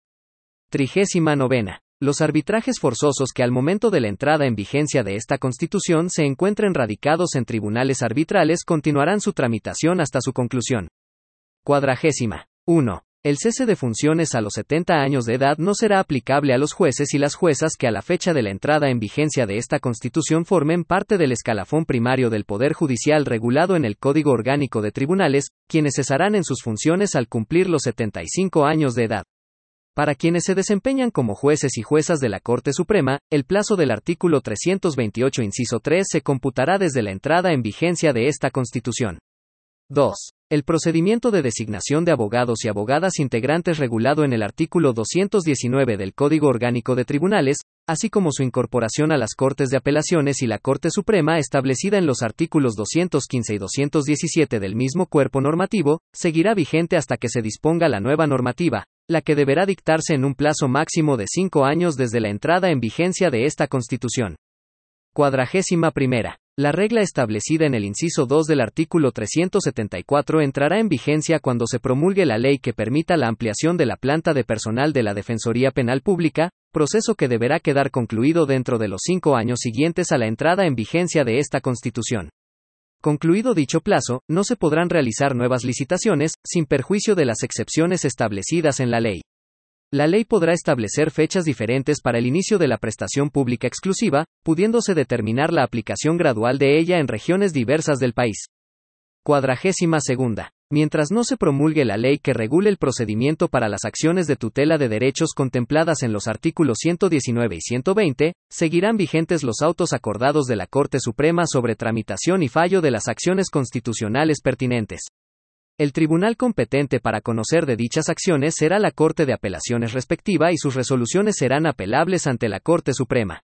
Trigésima novena. Los arbitrajes forzosos que al momento de la entrada en vigencia de esta Constitución se encuentren radicados en tribunales arbitrales continuarán su tramitación hasta su conclusión. Cuadragésima. 1. El cese de funciones a los 70 años de edad no será aplicable a los jueces y las juezas que a la fecha de la entrada en vigencia de esta Constitución formen parte del escalafón primario del Poder Judicial regulado en el Código Orgánico de Tribunales, quienes cesarán en sus funciones al cumplir los 75 años de edad. Para quienes se desempeñan como jueces y juezas de la Corte Suprema, el plazo del artículo 328, inciso 3, se computará desde la entrada en vigencia de esta Constitución. 2. El procedimiento de designación de abogados y abogadas integrantes regulado en el artículo 219 del Código Orgánico de Tribunales, así como su incorporación a las Cortes de Apelaciones y la Corte Suprema establecida en los artículos 215 y 217 del mismo cuerpo normativo, seguirá vigente hasta que se disponga la nueva normativa, la que deberá dictarse en un plazo máximo de cinco años desde la entrada en vigencia de esta Constitución. Cuadragésima primera. La regla establecida en el inciso 2 del artículo 374 entrará en vigencia cuando se promulgue la ley que permita la ampliación de la planta de personal de la Defensoría Penal Pública, proceso que deberá quedar concluido dentro de los cinco años siguientes a la entrada en vigencia de esta Constitución. Concluido dicho plazo, no se podrán realizar nuevas licitaciones, sin perjuicio de las excepciones establecidas en la ley. La ley podrá establecer fechas diferentes para el inicio de la prestación pública exclusiva, pudiéndose determinar la aplicación gradual de ella en regiones diversas del país. Cuadragésima segunda. Mientras no se promulgue la ley que regule el procedimiento para las acciones de tutela de derechos contempladas en los artículos 119 y 120, seguirán vigentes los autos acordados de la Corte Suprema sobre tramitación y fallo de las acciones constitucionales pertinentes. El tribunal competente para conocer de dichas acciones será la Corte de Apelaciones respectiva y sus resoluciones serán apelables ante la Corte Suprema.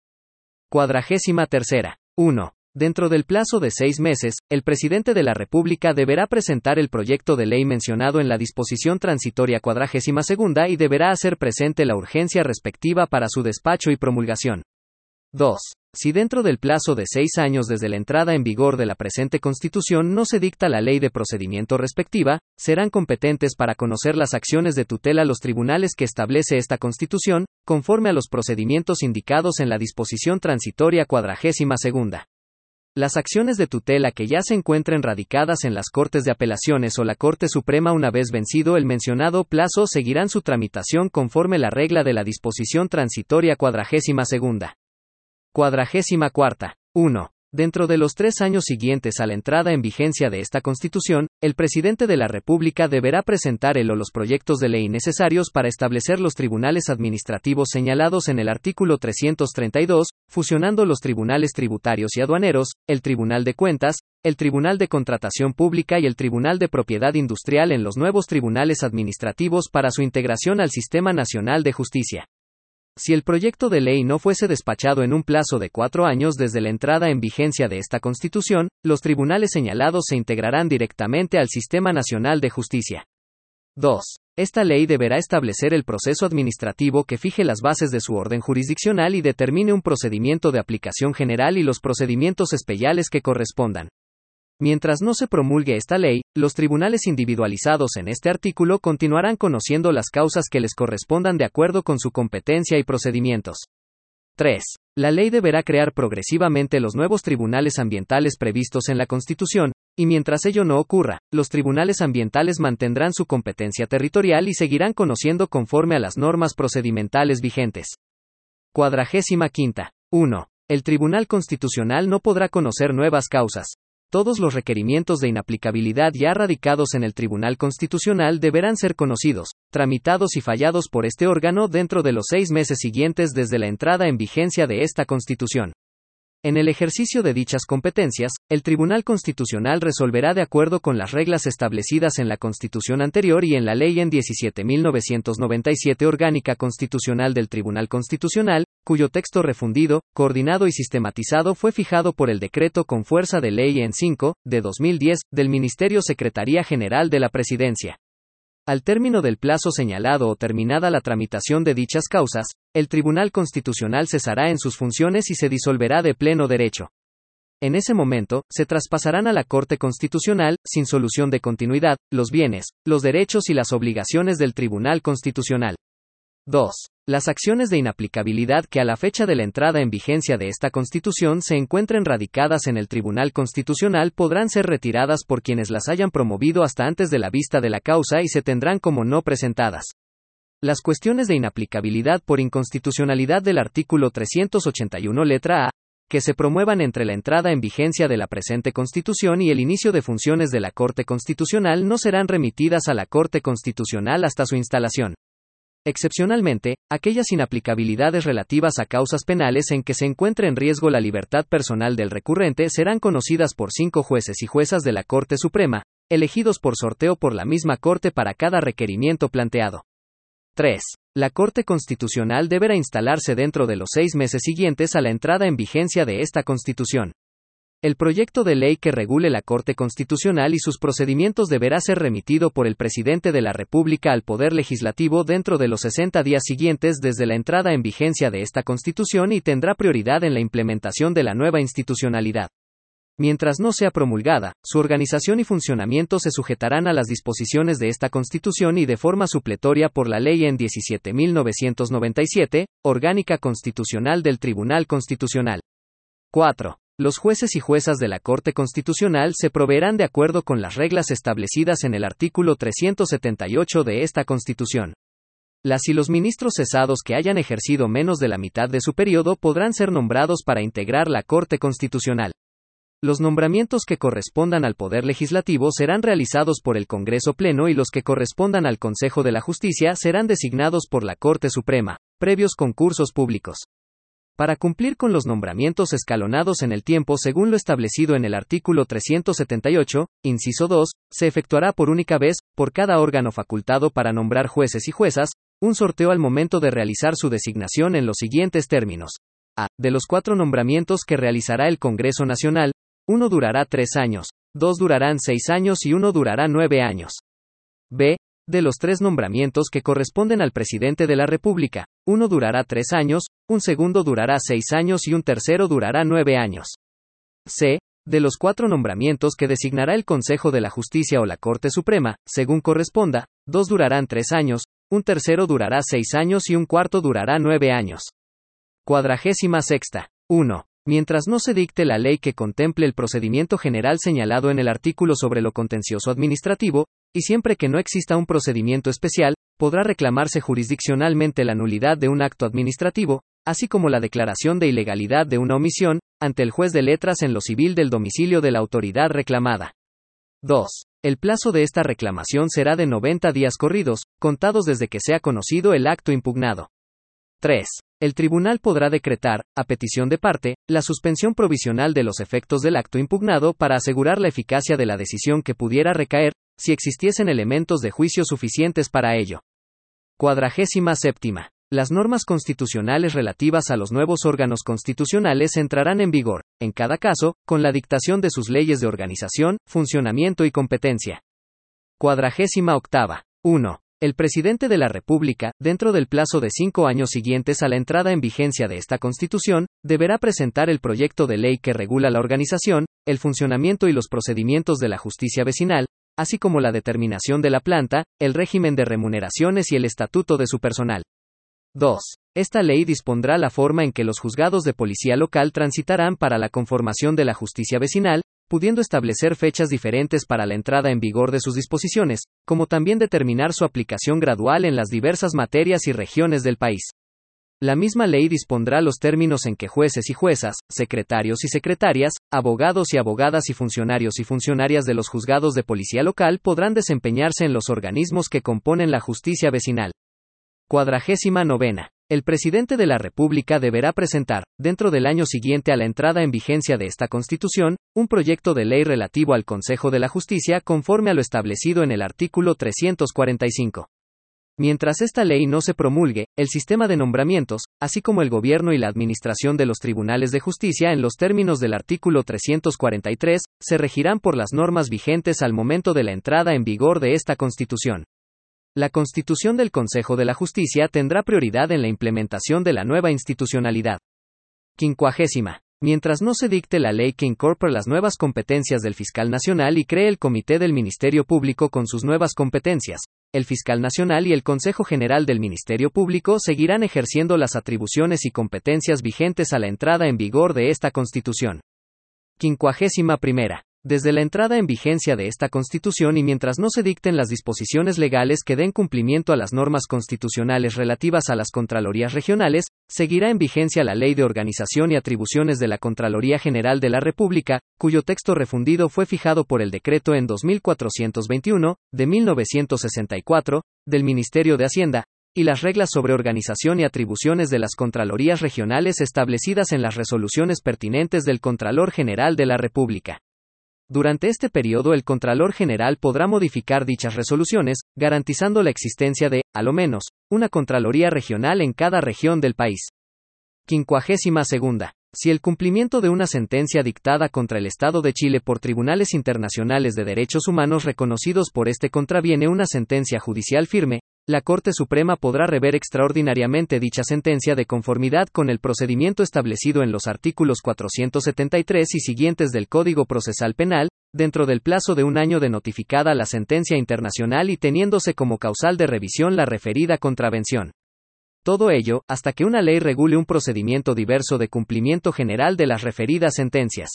Cuadragésima tercera. 1. Dentro del plazo de seis meses, el presidente de la República deberá presentar el proyecto de ley mencionado en la disposición transitoria cuadragésima segunda y deberá hacer presente la urgencia respectiva para su despacho y promulgación. 2. Si dentro del plazo de seis años desde la entrada en vigor de la presente Constitución no se dicta la ley de procedimiento respectiva, serán competentes para conocer las acciones de tutela los tribunales que establece esta Constitución, conforme a los procedimientos indicados en la disposición transitoria cuadragésima segunda. Las acciones de tutela que ya se encuentren radicadas en las Cortes de Apelaciones o la Corte Suprema una vez vencido el mencionado plazo seguirán su tramitación conforme la regla de la disposición transitoria cuadragésima segunda. Cuadragésima cuarta. 1. Dentro de los tres años siguientes a la entrada en vigencia de esta Constitución, el presidente de la República deberá presentar el o los proyectos de ley necesarios para establecer los tribunales administrativos señalados en el artículo 332, fusionando los tribunales tributarios y aduaneros, el Tribunal de Cuentas, el Tribunal de Contratación Pública y el Tribunal de Propiedad Industrial en los nuevos tribunales administrativos para su integración al Sistema Nacional de Justicia. Si el proyecto de ley no fuese despachado en un plazo de cuatro años desde la entrada en vigencia de esta Constitución, los tribunales señalados se integrarán directamente al Sistema Nacional de Justicia. 2. Esta ley deberá establecer el proceso administrativo que fije las bases de su orden jurisdiccional y determine un procedimiento de aplicación general y los procedimientos especiales que correspondan. Mientras no se promulgue esta ley, los tribunales individualizados en este artículo continuarán conociendo las causas que les correspondan de acuerdo con su competencia y procedimientos. 3. La ley deberá crear progresivamente los nuevos tribunales ambientales previstos en la Constitución, y mientras ello no ocurra, los tribunales ambientales mantendrán su competencia territorial y seguirán conociendo conforme a las normas procedimentales vigentes. Cuadragésima quinta. 1. El Tribunal Constitucional no podrá conocer nuevas causas, todos los requerimientos de inaplicabilidad ya radicados en el Tribunal Constitucional deberán ser conocidos, tramitados y fallados por este órgano dentro de los seis meses siguientes desde la entrada en vigencia de esta Constitución. En el ejercicio de dichas competencias, el Tribunal Constitucional resolverá de acuerdo con las reglas establecidas en la Constitución anterior y en la Ley en 17.997 Orgánica Constitucional del Tribunal Constitucional, cuyo texto refundido, coordinado y sistematizado fue fijado por el decreto con fuerza de ley en 5, de 2010, del Ministerio Secretaría General de la Presidencia. Al término del plazo señalado o terminada la tramitación de dichas causas, el Tribunal Constitucional cesará en sus funciones y se disolverá de pleno derecho. En ese momento, se traspasarán a la Corte Constitucional, sin solución de continuidad, los bienes, los derechos y las obligaciones del Tribunal Constitucional. 2. Las acciones de inaplicabilidad que a la fecha de la entrada en vigencia de esta Constitución se encuentren radicadas en el Tribunal Constitucional podrán ser retiradas por quienes las hayan promovido hasta antes de la vista de la causa y se tendrán como no presentadas. Las cuestiones de inaplicabilidad por inconstitucionalidad del artículo 381 letra A, que se promuevan entre la entrada en vigencia de la presente Constitución y el inicio de funciones de la Corte Constitucional no serán remitidas a la Corte Constitucional hasta su instalación. Excepcionalmente, aquellas inaplicabilidades relativas a causas penales en que se encuentre en riesgo la libertad personal del recurrente serán conocidas por cinco jueces y juezas de la Corte Suprema, elegidos por sorteo por la misma Corte para cada requerimiento planteado. 3. La Corte Constitucional deberá instalarse dentro de los seis meses siguientes a la entrada en vigencia de esta Constitución. El proyecto de ley que regule la Corte Constitucional y sus procedimientos deberá ser remitido por el presidente de la República al Poder Legislativo dentro de los 60 días siguientes desde la entrada en vigencia de esta Constitución y tendrá prioridad en la implementación de la nueva institucionalidad. Mientras no sea promulgada, su organización y funcionamiento se sujetarán a las disposiciones de esta Constitución y de forma supletoria por la Ley en 17.997, Orgánica Constitucional del Tribunal Constitucional. 4. Los jueces y juezas de la Corte Constitucional se proveerán de acuerdo con las reglas establecidas en el artículo 378 de esta Constitución. Las y los ministros cesados que hayan ejercido menos de la mitad de su periodo podrán ser nombrados para integrar la Corte Constitucional. los nombramientos que correspondan al Poder Legislativo serán realizados por el Congreso Pleno y los que correspondan al Consejo de la Justicia serán designados por la Corte Suprema, previos concursos públicos. Para cumplir con los nombramientos escalonados en el tiempo según lo establecido en el artículo 378, inciso 2, se efectuará por única vez, por cada órgano facultado para nombrar jueces y juezas, un sorteo al momento de realizar su designación en los siguientes términos. A. De los cuatro nombramientos que realizará el Congreso Nacional, uno durará tres años, dos durarán seis años y uno durará nueve años. B. De los tres nombramientos que corresponden al presidente de la República, uno durará tres años, un segundo durará seis años y un tercero durará nueve años. C. De los cuatro nombramientos que designará el Consejo de la Justicia o la Corte Suprema, según corresponda, dos durarán tres años, un tercero durará seis años y un cuarto durará nueve años. Cuadragésima sexta. 1. Mientras no se dicte la ley que contemple el procedimiento general señalado en el artículo sobre lo contencioso administrativo, y siempre que no exista un procedimiento especial, podrá reclamarse jurisdiccionalmente la nulidad de un acto administrativo, así como la declaración de ilegalidad de una omisión, ante el juez de letras en lo civil del domicilio de la autoridad reclamada. 2. El plazo de esta reclamación será de 90 días corridos, contados desde que sea conocido el acto impugnado. 3. El tribunal podrá decretar, a petición de parte, la suspensión provisional de los efectos del acto impugnado para asegurar la eficacia de la decisión que pudiera recaer, si existiesen elementos de juicio suficientes para ello. Cuadragésima séptima. Las normas constitucionales relativas a los nuevos órganos constitucionales entrarán en vigor, en cada caso, con la dictación de sus leyes de organización, funcionamiento y competencia. Cuadragésima octava. 1. El presidente de la República, dentro del plazo de cinco años siguientes a la entrada en vigencia de esta Constitución, deberá presentar el proyecto de ley que regula la organización, el funcionamiento y los procedimientos de la justicia vecinal, así como la determinación de la planta, el régimen de remuneraciones y el estatuto de su personal. 2. Esta ley dispondrá la forma en que los juzgados de policía local transitarán para la conformación de la justicia vecinal, pudiendo establecer fechas diferentes para la entrada en vigor de sus disposiciones, como también determinar su aplicación gradual en las diversas materias y regiones del país. La misma ley dispondrá los términos en que jueces y juezas, secretarios y secretarias, abogados y abogadas y funcionarios y funcionarias de los juzgados de policía local podrán desempeñarse en los organismos que componen la justicia vecinal. Cuadragésima novena. El presidente de la República deberá presentar, dentro del año siguiente a la entrada en vigencia de esta Constitución, un proyecto de ley relativo al Consejo de la Justicia conforme a lo establecido en el artículo 345. Mientras esta ley no se promulgue, el sistema de nombramientos, así como el gobierno y la administración de los tribunales de justicia en los términos del artículo 343, se regirán por las normas vigentes al momento de la entrada en vigor de esta Constitución. La constitución del Consejo de la Justicia tendrá prioridad en la implementación de la nueva institucionalidad. Quincuagésima. Mientras no se dicte la ley que incorpore las nuevas competencias del fiscal nacional y cree el Comité del Ministerio Público con sus nuevas competencias, el fiscal nacional y el Consejo General del Ministerio Público seguirán ejerciendo las atribuciones y competencias vigentes a la entrada en vigor de esta Constitución. Quincuagésima primera. Desde la entrada en vigencia de esta Constitución y mientras no se dicten las disposiciones legales que den cumplimiento a las normas constitucionales relativas a las Contralorías regionales, seguirá en vigencia la Ley de Organización y Atribuciones de la Contraloría General de la República, cuyo texto refundido fue fijado por el decreto en 2421, de 1964, del Ministerio de Hacienda, y las reglas sobre organización y atribuciones de las Contralorías regionales establecidas en las resoluciones pertinentes del Contralor General de la República. Durante este periodo el Contralor General podrá modificar dichas resoluciones, garantizando la existencia de, a lo menos, una Contraloría regional en cada región del país. 52. Si el cumplimiento de una sentencia dictada contra el Estado de Chile por tribunales internacionales de derechos humanos reconocidos por este contraviene una sentencia judicial firme, la Corte Suprema podrá rever extraordinariamente dicha sentencia de conformidad con el procedimiento establecido en los artículos 473 y siguientes del Código Procesal Penal, dentro del plazo de un año de notificada la sentencia internacional y teniéndose como causal de revisión la referida contravención. Todo ello, hasta que una ley regule un procedimiento diverso de cumplimiento general de las referidas sentencias.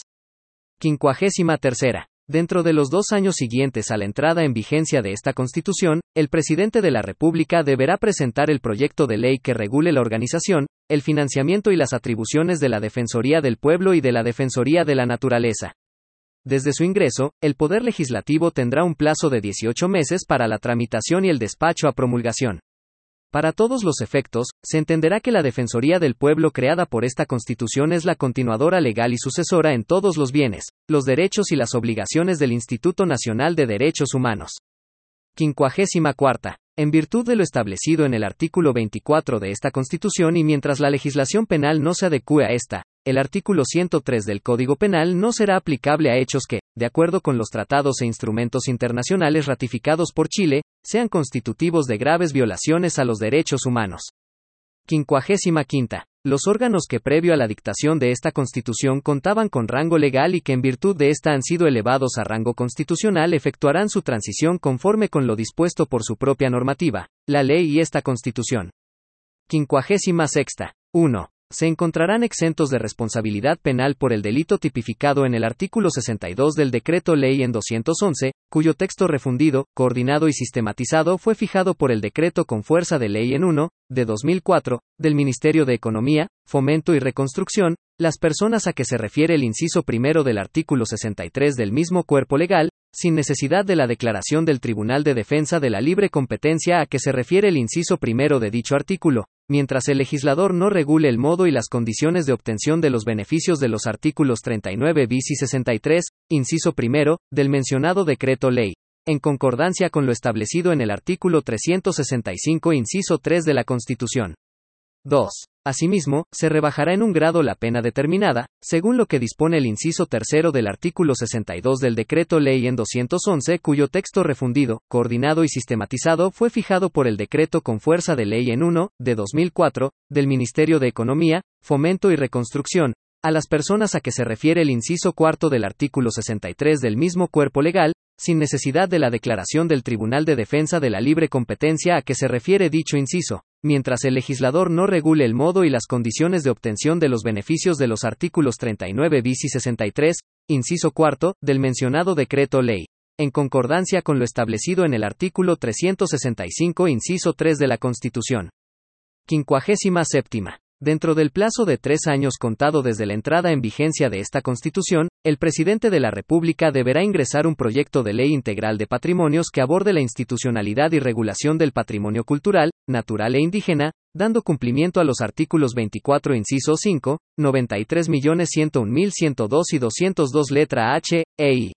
53. Dentro de los dos años siguientes a la entrada en vigencia de esta Constitución, el presidente de la República deberá presentar el proyecto de ley que regule la organización, el financiamiento y las atribuciones de la Defensoría del Pueblo y de la Defensoría de la Naturaleza. Desde su ingreso, el Poder Legislativo tendrá un plazo de 18 meses para la tramitación y el despacho a promulgación. Para todos los efectos, se entenderá que la Defensoría del Pueblo creada por esta Constitución es la continuadora legal y sucesora en todos los bienes, los derechos y las obligaciones del Instituto Nacional de Derechos Humanos. 54. En virtud de lo establecido en el artículo 24 de esta Constitución y mientras la legislación penal no se adecue a esta, el artículo 103 del Código Penal no será aplicable a hechos que, de acuerdo con los tratados e instrumentos internacionales ratificados por Chile, sean constitutivos de graves violaciones a los derechos humanos. 55. Los órganos que previo a la dictación de esta Constitución contaban con rango legal y que en virtud de esta han sido elevados a rango constitucional efectuarán su transición conforme con lo dispuesto por su propia normativa, la ley y esta Constitución. 56. 1 se encontrarán exentos de responsabilidad penal por el delito tipificado en el artículo 62 del Decreto Ley en 211, cuyo texto refundido, coordinado y sistematizado fue fijado por el Decreto con fuerza de ley en 1, de 2004, del Ministerio de Economía, Fomento y Reconstrucción, las personas a que se refiere el inciso primero del artículo 63 del mismo cuerpo legal, sin necesidad de la declaración del Tribunal de Defensa de la Libre Competencia a que se refiere el inciso primero de dicho artículo, mientras el legislador no regule el modo y las condiciones de obtención de los beneficios de los artículos 39 bis y 63, inciso primero, del mencionado decreto ley, en concordancia con lo establecido en el artículo 365, inciso 3 de la Constitución. 2. Asimismo, se rebajará en un grado la pena determinada, según lo que dispone el inciso tercero del artículo 62 del Decreto Ley en 211, cuyo texto refundido, coordinado y sistematizado fue fijado por el decreto con fuerza de ley en 1, de 2004, del Ministerio de Economía, Fomento y Reconstrucción, a las personas a que se refiere el inciso cuarto del artículo 63 del mismo cuerpo legal, sin necesidad de la declaración del Tribunal de Defensa de la Libre Competencia a que se refiere dicho inciso, mientras el legislador no regule el modo y las condiciones de obtención de los beneficios de los artículos 39 bis y 63, inciso cuarto, del mencionado decreto ley, en concordancia con lo establecido en el artículo 365, inciso 3 de la Constitución. 57. Dentro del plazo de tres años contado desde la entrada en vigencia de esta Constitución, el presidente de la República deberá ingresar un proyecto de ley integral de patrimonios que aborde la institucionalidad y regulación del patrimonio cultural, natural e indígena, dando cumplimiento a los artículos 24 inciso 5, 93.101.102 y 202 letra H, e I.